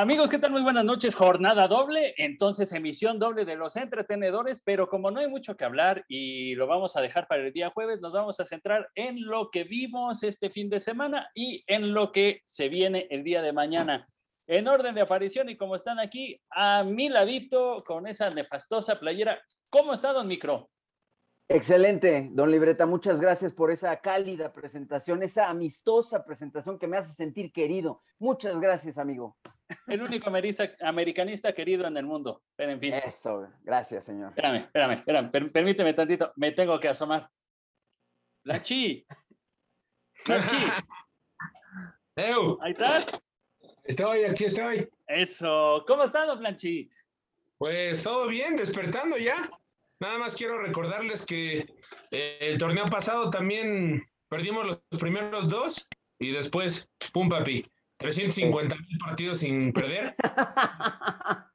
Amigos, ¿qué tal? Muy buenas noches. Jornada doble, entonces emisión doble de los entretenedores, pero como no hay mucho que hablar y lo vamos a dejar para el día jueves, nos vamos a centrar en lo que vimos este fin de semana y en lo que se viene el día de mañana. En orden de aparición y como están aquí, a mi ladito con esa nefastosa playera. ¿Cómo está, don Micro? Excelente, don Libreta, muchas gracias por esa cálida presentación, esa amistosa presentación que me hace sentir querido. Muchas gracias, amigo. El único americanista querido en el mundo. Pero en fin. Eso, gracias, señor. Espérame, espérame, espérame, permíteme tantito, me tengo que asomar. Lanchi. Lanchi. Ahí estás. Estoy, aquí estoy. Eso. ¿Cómo estás, don Planchi? Pues todo bien, despertando ya. Nada más quiero recordarles que eh, el torneo pasado también perdimos los primeros dos y después, pum papi, 350 mil partidos sin perder.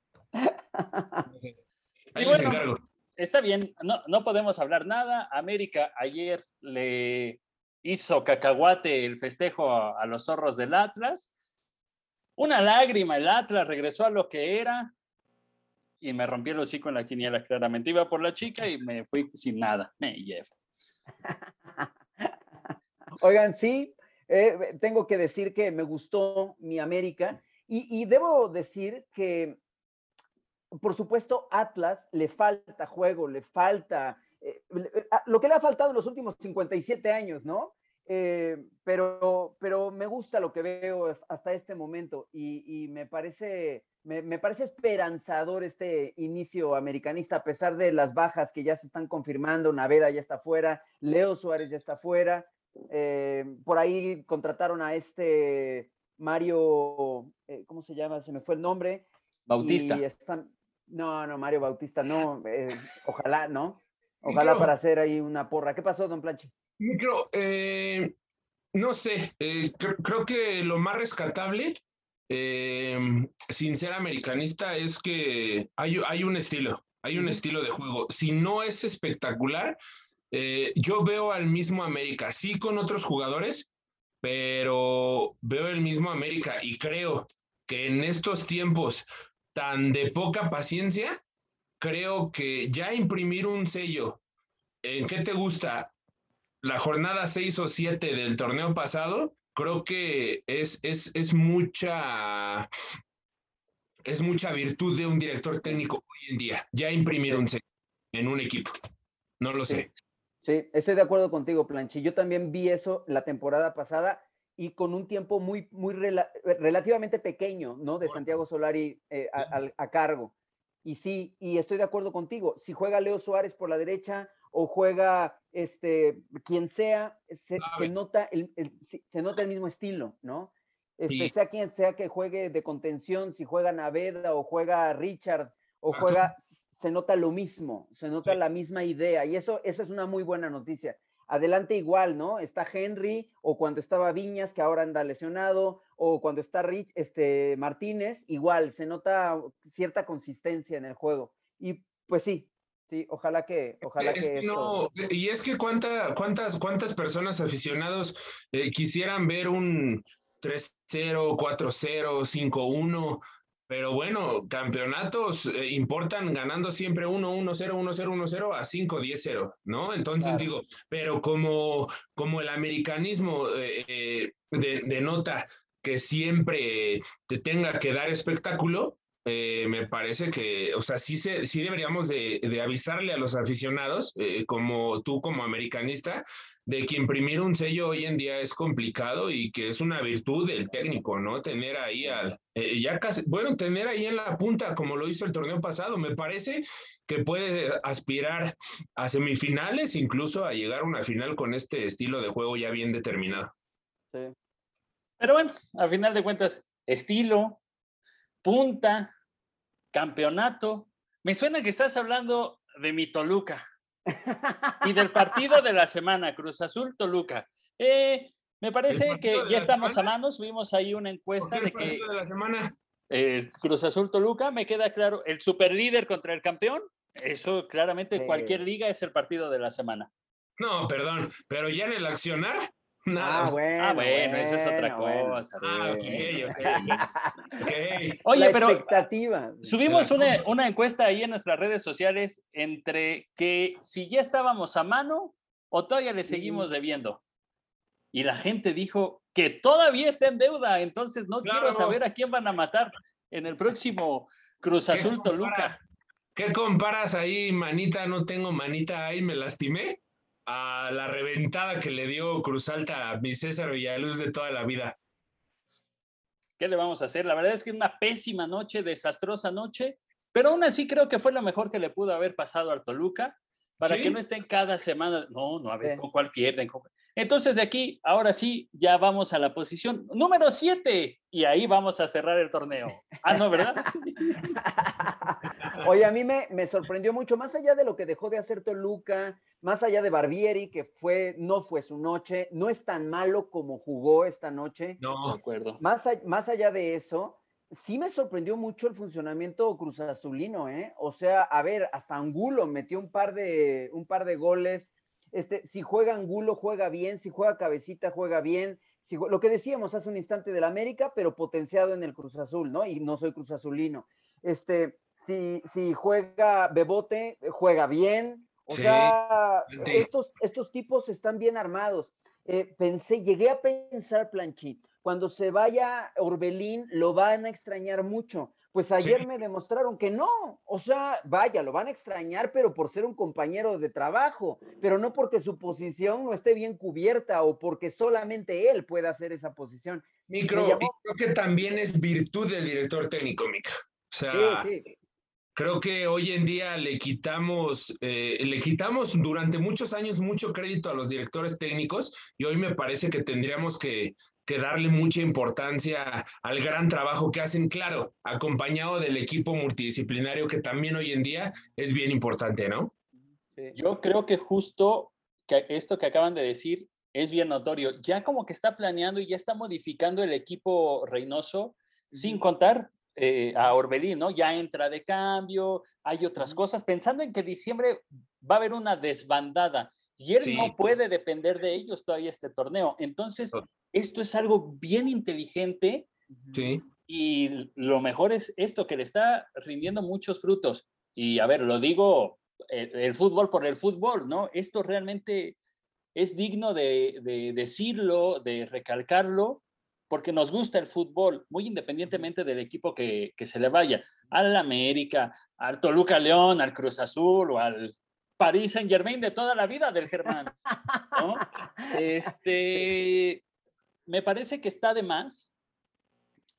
Ahí les encargo. Está bien, no, no podemos hablar nada. América ayer le hizo cacahuate el festejo a, a los zorros del Atlas. Una lágrima, el Atlas regresó a lo que era, y me rompí el hocico en la quiniela, claramente. Iba por la chica y me fui sin nada. Me llevo. Oigan, sí, eh, tengo que decir que me gustó mi América y, debo decir que, por supuesto, Atlas le falta juego, le falta eh, lo que le ha faltado en los últimos 57 años, ¿no? Eh, pero, pero me gusta lo que veo hasta este momento y, me, parece, me, parece esperanzador este inicio americanista, a pesar de las bajas que ya se están confirmando. Naveda ya está fuera, Leo Suárez ya está fuera. Eh, por ahí contrataron a este Mario, eh, ¿cómo se llama? Se me fue el nombre. Bautista. no, no, Mario Bautista, no. ojalá, ¿no? Ojalá para hacer ahí una porra. ¿Qué pasó, don Planchi? Micro, eh, no sé, eh, creo que lo más rescatable, eh, sin ser americanista, es que hay, hay un estilo, hay un estilo de juego. Si no es espectacular, yo veo al mismo América, sí con otros jugadores, pero veo el mismo América y creo que en estos tiempos tan de poca paciencia, creo que ya imprimir un sello, ¿en qué te gusta? la jornada 6 o 7 del torneo pasado, creo que es, es, es mucha es mucha virtud de un director técnico hoy en día, ya imprimir un en un equipo. No lo sé. Sí, estoy de acuerdo contigo, Planchi. Yo también vi eso la temporada pasada y con un tiempo muy, muy relativamente pequeño, ¿no? De Santiago Solari eh, a, cargo. Y sí, y estoy de acuerdo contigo. Si juega Leo Suárez por la derecha, o juega este, quien sea, se, nota, el, se nota el mismo estilo, ¿no? Este, Sea quien sea que juegue de contención, si juega Naveda o juega Richard o juega, se nota lo mismo, se nota la misma idea y eso, eso es una muy buena noticia. Adelante igual, ¿no? Está Henry o cuando estaba Viñas, que ahora anda lesionado, o cuando está Rich, este, Martínez, igual, se nota cierta consistencia en el juego. Y pues sí, Sí, ojalá que, ojalá que, no, y es que cuánta, cuántas, cuántas personas aficionados eh, quisieran ver un 3-0, 4-0, 5-1, pero bueno, campeonatos eh, importan ganando siempre 1-1-0, 1-0, 1-0 a 5-10-0, ¿no? Entonces digo, pero como, como el americanismo eh, denota que siempre te tenga que dar espectáculo, eh, me parece que, o sea, sí, se, sí deberíamos de, avisarle a los aficionados, eh, como tú como americanista, de que imprimir un sello hoy en día es complicado y que es una virtud del técnico, ¿no? Tener ahí al, eh, ya casi, bueno, tener ahí en la punta, como lo hizo el torneo pasado, me parece que puede aspirar a semifinales, incluso a llegar a una final con este estilo de juego ya bien determinado. Sí. Pero bueno, a final de cuentas, estilo, punta, campeonato. Me suena que estás hablando de mi Toluca y del partido de la semana, Cruz Azul Toluca. Eh, me parece que ya estamos a manos. Vimos ahí una encuesta de que de la semana? Eh, Cruz Azul Toluca, me queda claro, el superlíder contra el campeón. Eso claramente cualquier liga es el partido de la semana. No, perdón, pero ya en el accionar, Nada. Ah, bueno, ah, bueno, eso es otra cosa. Ah, Oye, pero expectativa. subimos una, una encuesta ahí en nuestras redes sociales entre que si ya estábamos a mano o todavía le seguimos debiendo. Y la gente dijo que todavía está en deuda, entonces no quiero saber a quién van a matar en el próximo Cruz Azul Toluca. ¿Qué comparas ahí, manita? No tengo manita ahí, me lastimé a la reventada que le dio Cruz Alta a mi César Villaluz de toda la vida. ¿Qué le vamos a hacer? La verdad es que es una pésima noche, desastrosa noche, pero aún así creo que fue lo mejor que le pudo haber pasado al Toluca para que no estén cada semana. No, no, a ver, con cuál pierden. Entonces, de aquí, ahora sí, ya vamos a la posición número 7 y ahí vamos a cerrar el torneo. Ah, no, ¿verdad? Oye, a mí me, me sorprendió mucho, más allá de lo que dejó de hacer Toluca, más allá de Barbieri, que fue, no fue su noche, no es tan malo como jugó esta noche. No, de acuerdo. Más, más allá de eso, sí me sorprendió mucho el funcionamiento Cruz Azulino, ¿eh? O sea, a ver, hasta Angulo metió un par de, un par de goles. Este, si juega Angulo, juega bien, si juega Cabecita, juega bien. Si, lo que decíamos hace un instante del América, pero potenciado en el Cruz Azul, ¿no? Y no soy Cruz Azulino. Este, si, si juega Bebote, juega bien. O sea, estos, estos tipos están bien armados. Eh, pensé, llegué a pensar, Planchit, cuando se vaya Orbelín, lo van a extrañar mucho. Pues ayer me demostraron que no, o sea, vaya, lo van a extrañar, pero por ser un compañero de trabajo, pero no porque su posición no esté bien cubierta o porque solamente él pueda hacer esa posición. Micro, creo que también es virtud del director técnico, Mica. O sea, sí, sí creo que hoy en día le quitamos, eh, le quitamos durante muchos años mucho crédito a los directores técnicos y hoy me parece que tendríamos que, darle mucha importancia al gran trabajo que hacen, claro, acompañado del equipo multidisciplinario que también hoy en día es bien importante, ¿no? Yo creo que justo que esto que acaban de decir es bien notorio. Ya como que está planeando y ya está modificando el equipo Reynoso, sin contar eh, a Orbelín, ¿no? Ya entra de cambio, hay otras cosas, pensando en que diciembre va a haber una desbandada y él no puede depender de ellos todavía este torneo. Entonces, esto es algo bien inteligente. Sí. Y lo mejor es esto, que le está rindiendo muchos frutos. Y a ver, lo digo, el, fútbol por el fútbol, ¿no? Esto realmente es digno de, de decirlo, de recalcarlo, porque nos gusta el fútbol, muy independientemente del equipo que, se le vaya, al América, al Toluca León, al Cruz Azul o al París Saint Germain de toda la vida del Germán. Este, me parece que está de más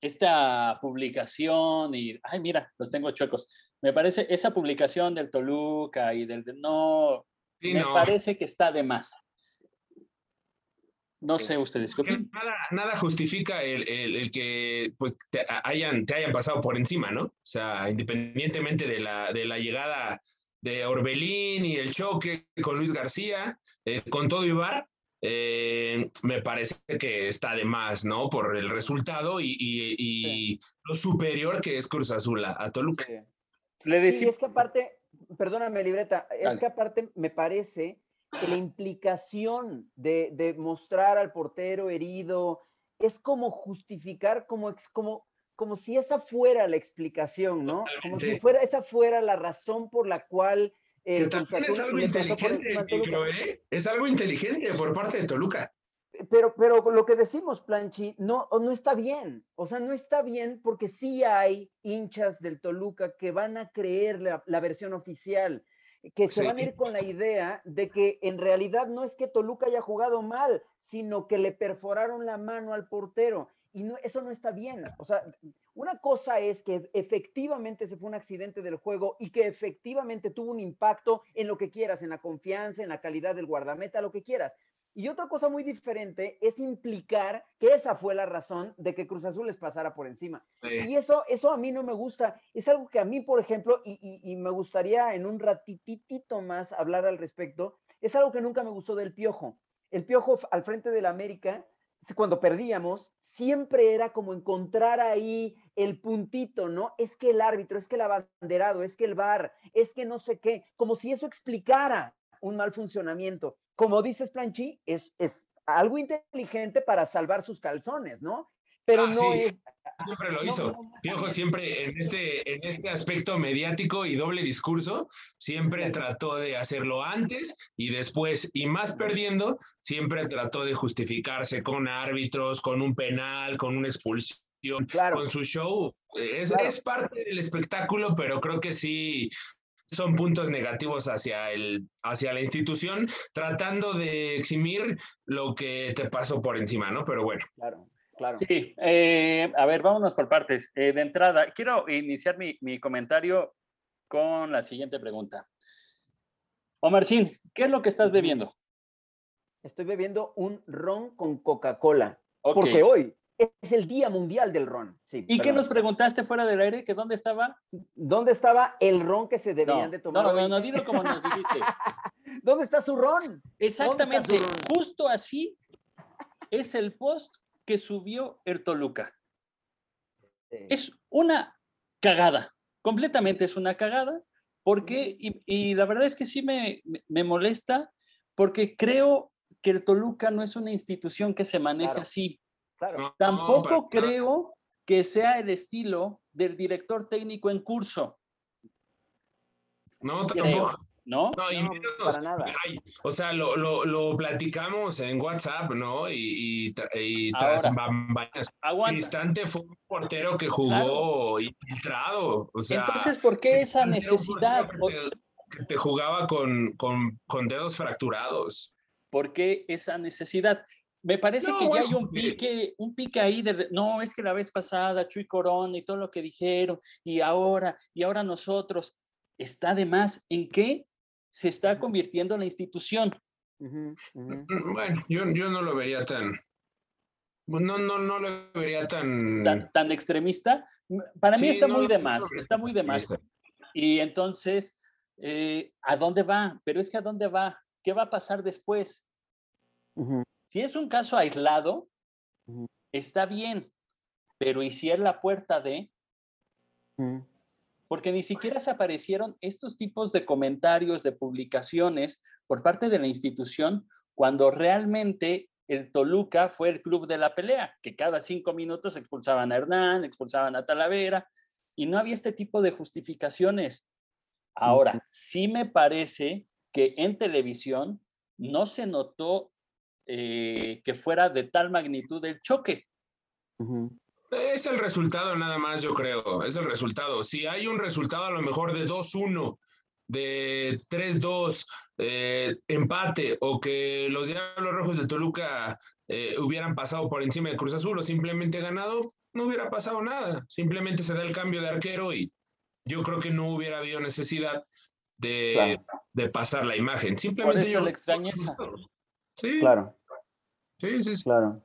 esta publicación y, ay, mira, los tengo chuecos. Me parece esa publicación del Toluca y del, no, me parece que está de más. No sé ustedes Nada, justifica el, que pues, te hayan, te hayan pasado por encima, ¿no? O sea, independientemente de la, de la llegada de Orbelín y el choque con Luis García, eh, con todo Ibar, eh, me parece que está de más, ¿no? Por el resultado y, lo superior que es Cruz Azul a, Toluca. Le decía... es que aparte, perdóname, libreta, es que aparte me parece la implicación de, mostrar al portero herido es como justificar, como, como, como si esa fuera la explicación, ¿no? Como si fuera, esa fuera la razón por la cual es algo inteligente, ¿eh? Es algo inteligente por parte de Toluca. Pero, pero lo que decimos, Planchi, no, no está bien. O sea, no está bien porque sí hay hinchas del Toluca que van a creer la versión oficial que se van a ir con la idea de que en realidad no es que Toluca haya jugado mal, sino que le perforaron la mano al portero. Y no, eso no está bien. O sea, una cosa es que efectivamente se fue un accidente del juego y que efectivamente tuvo un impacto en lo que quieras, en la confianza, en la calidad del guardameta, lo que quieras. Y otra cosa muy diferente es implicar que esa fue la razón de que Cruz Azul les pasara por encima. Y eso, eso a mí no me gusta. Es algo que a mí, por ejemplo, y, me gustaría en un ratitito más hablar al respecto, es algo que nunca me gustó del Piojo. El Piojo al frente del América, cuando perdíamos, siempre era como encontrar ahí el puntito, ¿no? Es que el árbitro, es que el abanderado, es que el bar, es que no sé qué, como si eso explicara un mal funcionamiento como dices, Planchi, es, es algo inteligente para salvar sus calzones, ¿no? Pero Ah, no sí. es... Siempre lo no, hizo. no, no, Piojo siempre en este, en este aspecto mediático y doble discurso, siempre trató de hacerlo antes y después, y más perdiendo, siempre trató de justificarse con árbitros, con un penal, con una expulsión, Claro, con su show. Es, Claro. es parte del espectáculo, pero creo que sí son puntos negativos hacia, el, hacia la institución, tratando de eximir lo que te pasó por encima, ¿no? Pero bueno. claro, claro. Sí, eh, a ver, vámonos por partes. Eh, de entrada, quiero iniciar mi, mi comentario con la siguiente pregunta. Omarcín, ¿qué es lo que estás bebiendo? Estoy bebiendo un ron con Coca-Cola, porque hoy es el Día Mundial del Ron. Sí, ¿Y qué nos preguntaste fuera del aire? ¿Que dónde estaba? ¿Dónde estaba el ron que se deberían No, de tomar no, hoy? no, no, dilo como nos dijiste. ¿Dónde está su ron? Exactamente, su ron? justo así es el post que subió el Toluca. Es una cagada, completamente es una cagada, porque, y, y la verdad es que sí me, me- molesta, porque creo que el Toluca no es una institución que se maneje Claro. así. Claro. Tampoco creo que sea el estilo del director técnico en curso, No, creo, tampoco. ¿No? No, y No, menos, para nada. ay, o sea, lo, lo, lo platicamos en WhatsApp, ¿no? Y, y, y tras Ahora. bambalinas. Cristante fue un portero que jugó infiltrado. O sea, Entonces, ¿por qué esa necesidad? Que te, jugaba con, con, con dedos fracturados. ¿Por qué esa necesidad? Me parece No, que ya hay un pique, un pique ahí de, no, es que la vez pasada Chuy Corona y todo lo que dijeron, y ahora, y ahora nosotros, está de más en qué se está convirtiendo la institución. Bueno, yo, yo no lo vería tan. No, no, no lo vería tan. Tan, tan extremista, para mí Sí, está no, muy de no más, está muy de más. Y entonces, eh, ¿a dónde va? Pero es que ¿a dónde va? ¿Qué va a pasar después? Si es un caso aislado, está bien, pero ¿y si es la puerta de? Porque ni siquiera se aparecieron estos tipos de comentarios, de publicaciones por parte de la institución, cuando realmente el Toluca fue el club de la pelea, que cada cinco minutos expulsaban a Hernán, expulsaban a Talavera, y no había este tipo de justificaciones. Ahora, sí me parece que en televisión no se notó eh, que fuera de tal magnitud el choque. Ujú. Es el resultado nada más, yo creo. Es el resultado. Si hay un resultado a lo mejor de 2-1, de 3-2, eh, empate, o que los Diablos Rojos de Toluca eh, hubieran pasado por encima de Cruz Azul o simplemente ganado, no hubiera pasado nada. Simplemente se da el cambio de arquero y yo creo que no hubiera habido necesidad de, Claro. de pasar la imagen. Simplemente eso yo la extrañeza. Sí, Claro, sí, sí, sí. claro.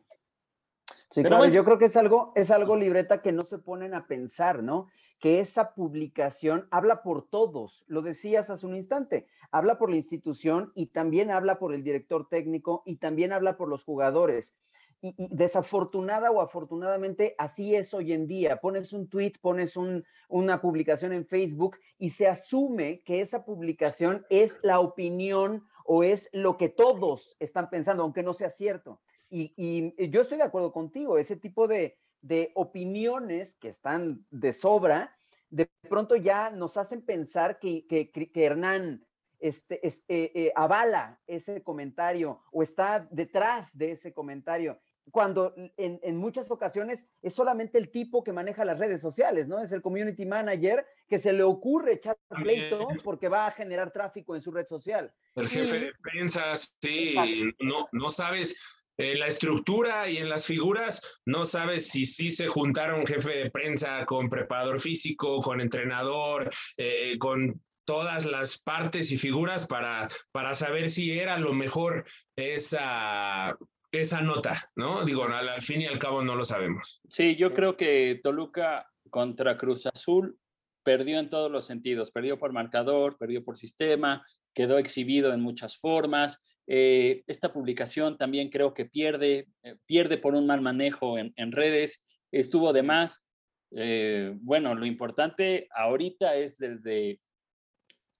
Sí, Pero claro, bueno. yo creo que es algo, es algo libreta que no se ponen a pensar, ¿no? Que esa publicación habla por todos, lo decías hace un instante, habla por la institución y también habla por el director técnico y también habla por los jugadores. Y, y desafortunada o afortunadamente así es hoy en día. Pones un tweet, pones un- una publicación en Facebook y se asume que esa publicación es la opinión o es lo que todos están pensando, aunque no sea cierto. Y, y yo estoy de acuerdo contigo, ese tipo de, de opiniones que están de sobra, de pronto ya nos hacen pensar que, que, que Hernán este, es- eh, avala ese comentario o está detrás de ese comentario, cuando en, en muchas ocasiones es solamente el tipo que maneja las redes sociales, ¿no? Es el community manager que se le ocurre echar pleito porque va a generar tráfico en su red social. El jefe Y- de prensa, sí, no, no sabes, en la estructura y en las figuras, no sabes si sí se juntaron jefe de prensa con preparador físico, con entrenador, eh, con todas las partes y figuras para, para saber si era lo mejor esa, esa nota, ¿no? Digo, al, al fin y al cabo no lo sabemos. Sí, yo creo que Toluca contra Cruz Azul perdió en todos los sentidos, perdió por marcador, perdió por sistema, quedó exhibido en muchas formas. Eh, esta publicación también creo que pierde, eh, pierde por un mal manejo en, en redes, estuvo de más. Eh, bueno, lo importante ahorita es desde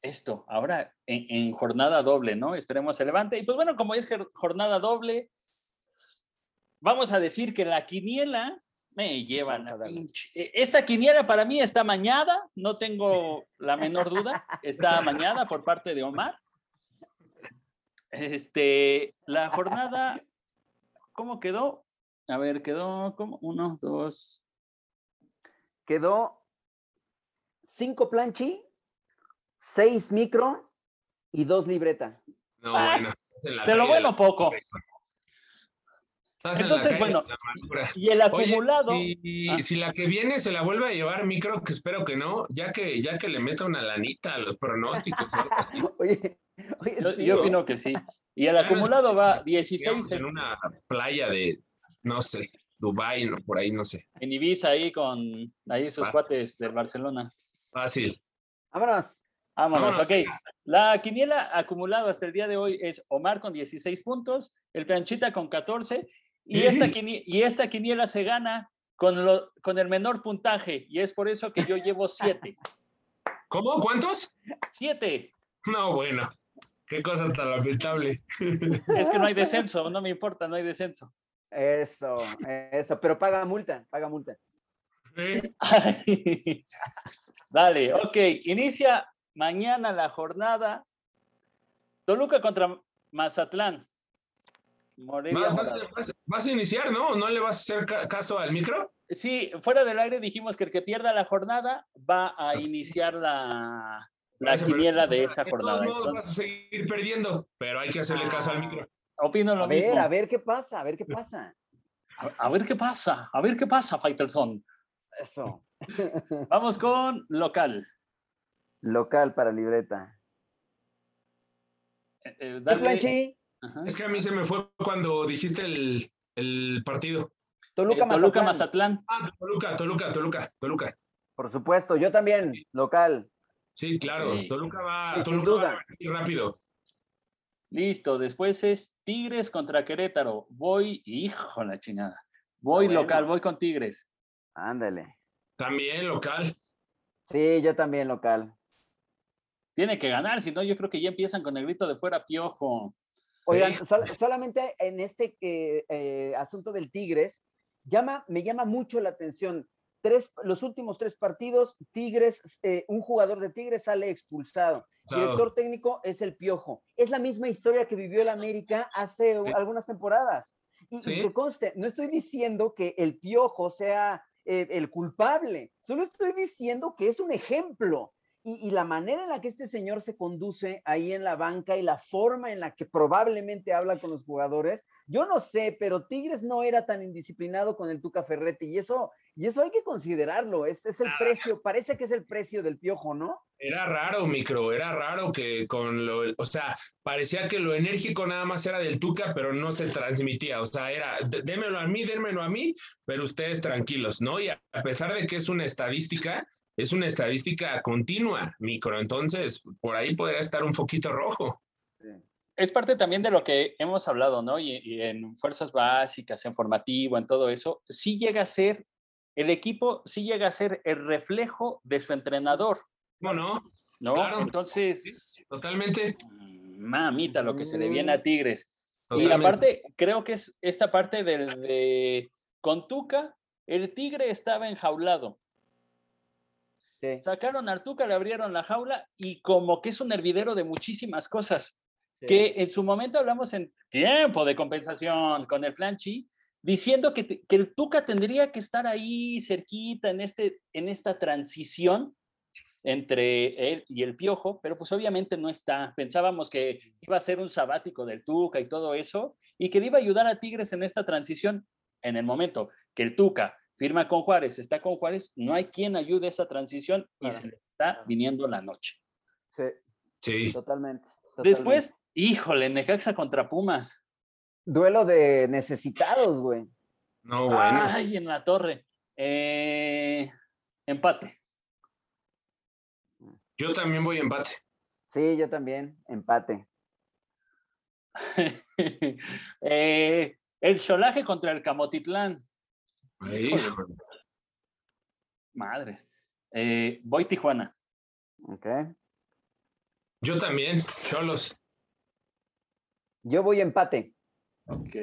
esto, ahora en, en jornada doble, ¿no? Esperemos se levante. Y pues bueno, como es jornada doble, vamos a decir que la quiniela me llevan a pinche. E, esta quiniela para mí está mañada, no tengo la menor duda, está mañada por parte de Omar. Este, la jornada, ¿cómo quedó? A ver, quedó como uno, dos. Quedó cinco planchi, seis micro y dos libreta. No, ah, bueno. De lo bueno poco. Entonces, bueno, y el acumulado. Ah. si, la que viene se la vuelve a llevar micro, que espero que no, ya que, ya que le meta una lanita a los pronósticos. oye, yo, opino que sí. Y el acumulado va 16 en, una playa de, no sé, Dubai, no, por ahí, no sé. En Ibiza, ahí con ahí sus cuates del Barcelona. Fácil. Vámonos. Vámonos, ok. La quiniela acumulado hasta el día de hoy es Omar con 16 puntos, el Planchita con 14 y esta, quiniela, y esta quiniela se gana con, lo, con el menor puntaje y es por eso que yo llevo siete. ¿Cómo? ¿Cuántos? Siete. No, bueno. Qué cosa tan lamentable. Es que no hay descenso, no me importa, no hay descenso. Eso, eso, pero paga multa, paga multa. Dale, ok, inicia mañana la jornada. Toluca contra Mazatlán. ¿Vas, a iniciar, no? ¿No le vas a hacer caso al micro? Sí, fuera del aire dijimos que el que pierda la jornada va a iniciar la, la quiniela de esa jornada. No vas a seguir perdiendo, pero hay que hacerle caso al micro. Opino lo a mismo. Ver, a ver qué pasa, a ver qué pasa. A, ver qué pasa, a ver qué pasa, Faitelson. Eso. Vamos con local. Local para libreta. Eh, eh dale, es que a mí se me fue cuando dijiste el, el partido. Toluca, eh, Mazatlán. Ah, Toluca, Toluca, Toluca, Toluca. Por supuesto, yo también, local. Sí, claro, Toluca va, Toluca duda. rápido. Listo, después es Tigres contra Querétaro. Voy, hijo la chingada. Voy local, voy con Tigres. Ándale. También local. Sí, yo también local. Tiene que ganar, si no, yo creo que ya empiezan con el grito de fuera piojo. Oigan, solamente en este eh, eh, asunto del Tigres, llama, me llama mucho la atención. Tres, los últimos tres partidos, Tigres, eh, un jugador de Tigres sale expulsado. Director técnico es el Piojo. Es la misma historia que vivió el América hace algunas temporadas. Y, que conste, no estoy diciendo que el Piojo sea el culpable, solo estoy diciendo que es un ejemplo y, la manera en la que este señor se conduce ahí en la banca y la forma en la que probablemente habla con los jugadores, yo no sé, pero Tigres no era tan indisciplinado con el Tuca Ferretti y eso, y eso hay que considerarlo, es, es el ah. precio, parece que es el precio del piojo, ¿no? Era raro, micro, era raro que con lo, o sea, parecía que lo enérgico nada más era del Tuca, pero no se transmitía, o sea, era, démelo a mí, démelo a mí, pero ustedes tranquilos, ¿no? Y a pesar de que es una estadística, es una estadística continua, micro, entonces por ahí podría estar un poquito rojo. Es parte también de lo que hemos hablado, ¿no? Y, en fuerzas básicas, en formativo, en todo eso, sí llega a ser, el equipo sí llega a ser el reflejo de su entrenador. No, no. ¿No? Entonces. totalmente. Mamita, lo que se le viene a Tigres. Y aparte, creo que es esta parte del de con Tuca, el Tigre estaba enjaulado. Sacaron a Artuca, le abrieron la jaula y como que es un hervidero de muchísimas cosas. Que en su momento hablamos en tiempo de compensación con el Planchi, diciendo que, que, el Tuca tendría que estar ahí cerquita en, este, en esta transición entre él y el Piojo, pero pues obviamente no está. Pensábamos que iba a ser un sabático del Tuca y todo eso, y que le iba a ayudar a Tigres en esta transición en el momento que el Tuca firma con Juárez, está con Juárez, no hay quien ayude a esa transición y se le está viniendo la noche. Sí. Sí. Totalmente, Después, híjole, Necaxa contra Pumas. Duelo de necesitados, güey. No, bueno. Ay, en la torre. Eh, empate. Yo también voy empate. Sí, yo también, empate. Eh, el Cholaje contra el Camotitlán. Madres. Eh, voy Tijuana. Ok. Yo también, Cholos. Yo voy empate. Ok.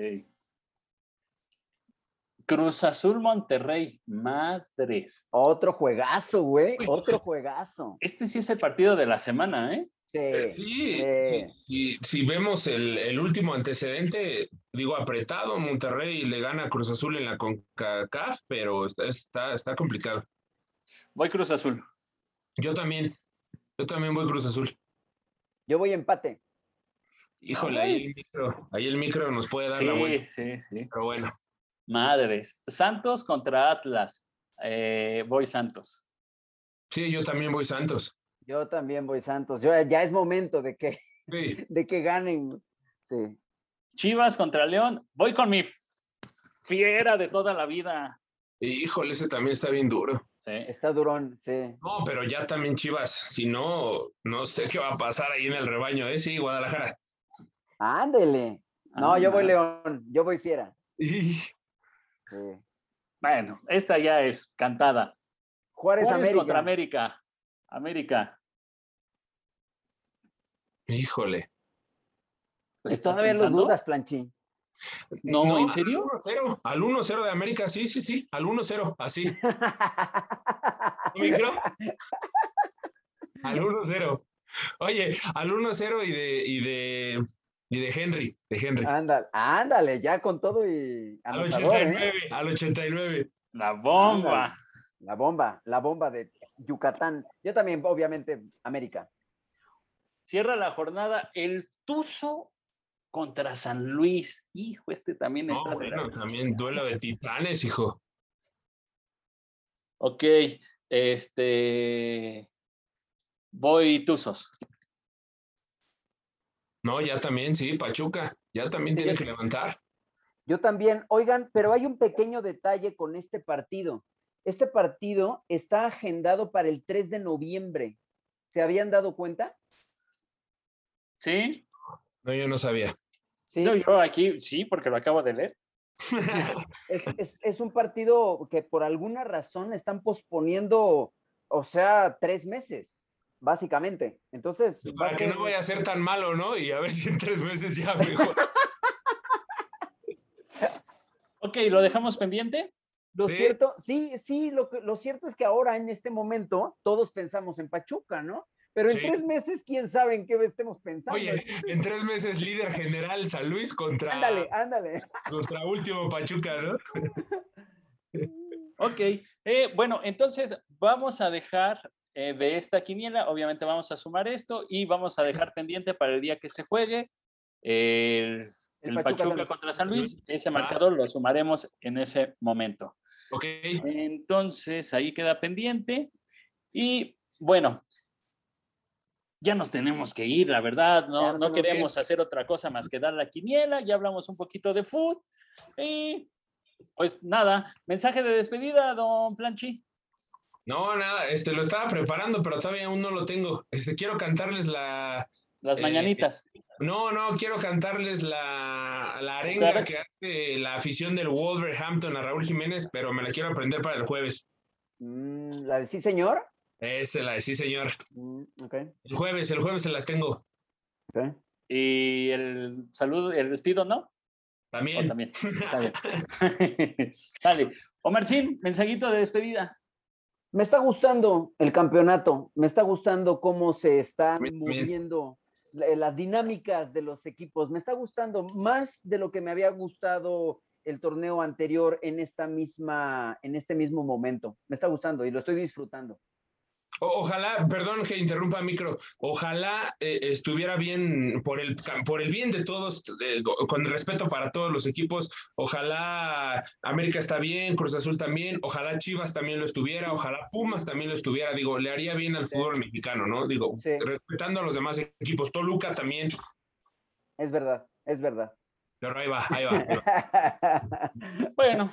Cruz Azul Monterrey, madres. Otro juegazo, güey. Otro juegazo. Este sí es el partido de la semana, ¿eh? Sí, sí, sí. Si, vemos el, el, último antecedente, digo, apretado, Monterrey le gana a Cruz Azul en la CONCACAF, pero está, está, está complicado. Voy Cruz Azul. Yo también. Yo también voy Cruz Azul. Yo voy empate. Híjole, ahí el, micro, ahí el micro nos puede dar la vuelta. Sí, sí. Pero bueno. Madres. Santos contra Atlas. Eh, voy Santos. Sí, yo también voy Santos. Yo también voy Santos. Yo, ya es momento de que, de que ganen. Sí. Chivas contra León. Voy con mi fiera de toda la vida. Híjole, ese también está bien duro. Está durón, sí. No, pero ya también Chivas. Si no, no sé qué va a pasar ahí en el rebaño, ¿eh? Sí, Guadalajara. Ándele. No, yo voy León. Yo voy fiera. Bueno, esta ya es cantada. Juárez, América. contra América. América. Híjole. Todavía lo dudas, Planchín. No, ¿en serio? Al 1-0 de América, sí, sí, sí, al 1-0, así. ¿Micro? Al 1-0. Oye, al 1-0 y de, y de y de Henry, de Henry. Ándale, ándale, ya con todo y. Al 89, ¿eh? al 89. La bomba. la bomba, la bomba de Yucatán. Yo también, obviamente, América. Cierra la jornada el Tuzo contra San Luis. Hijo, este también está. Bueno, también duelo de titanes, hijo. Ok, este. Voy Tuzos. No, ya también, sí, Pachuca, ya también tiene que levantar. Yo también, oigan, pero hay un pequeño detalle con este partido. Este partido está agendado para el 3 de noviembre. ¿Se habían dado cuenta? Sí. No, yo no sabía. ¿Sí? yo aquí sí, porque lo acabo de leer. es, es, un partido que por alguna razón están posponiendo, o sea, tres meses básicamente. Entonces. Para que no vaya a ser tan malo, ¿no? Y a ver si en tres meses ya mejor. ok, ¿lo dejamos pendiente? Lo cierto, sí, sí, lo, lo cierto es que ahora en este momento todos pensamos en Pachuca, ¿no? Pero en tres meses, quién sabe en qué estemos pensando. Oye, en tres meses líder general San Luis contra. Ándale, ándale. Contra último Pachuca, ¿no? ok, eh, bueno, entonces vamos a dejar eh, de esta quiniela. Obviamente vamos a sumar esto y vamos a dejar pendiente para el día que se juegue el, Pachuca, contra San Luis. Ese marcador lo sumaremos en ese momento. Ok. Entonces ahí queda pendiente. Y bueno, ya nos tenemos que ir, la verdad, no, no queremos hacer otra cosa más que dar la quiniela, ya hablamos un poquito de food y pues nada, mensaje de despedida, don Planchi. No, nada, este lo estaba preparando, pero todavía aún no lo tengo. Este quiero cantarles la las eh, mañanitas. No, no, quiero cantarles la, la arenga que hace la afición del Wolverhampton a Raúl Jiménez, pero me la quiero aprender para el jueves. Mm, ¿La de sí, señor? Es la de sí, señor. Mm, el jueves, el jueves se las tengo. Y el saludo, el despido, ¿no? También. también. Dale. Omarcín, mensajito de despedida. Me está gustando el campeonato, me está gustando cómo se están moviendo las dinámicas de los equipos, me está gustando más de lo que me había gustado el torneo anterior en esta misma, en este mismo momento. Me está gustando y lo estoy disfrutando. Ojalá, perdón que interrumpa micro, ojalá eh, estuviera bien por el, por el bien de todos, con respeto para todos los equipos, ojalá América está bien, Cruz Azul también, ojalá Chivas también lo estuviera, ojalá Pumas también lo estuviera, digo, le haría bien al fútbol mexicano, ¿no? Digo, respetando a los demás equipos, Toluca también. Es verdad, es verdad. Pero ahí va, ahí va. bueno,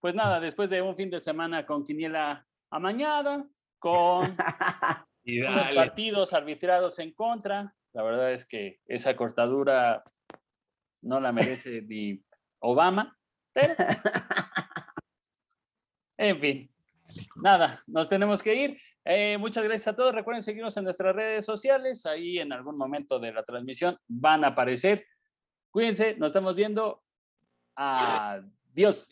pues nada, después de un fin de semana con Quiniela amañada, con los partidos arbitrados en contra. La verdad es que esa cortadura no la merece ni Obama. en fin, nada, nos tenemos que ir. Eh, muchas gracias a todos. Recuerden seguirnos en nuestras redes sociales. Ahí en algún momento de la transmisión van a aparecer. Cuídense, nos estamos viendo. Adiós.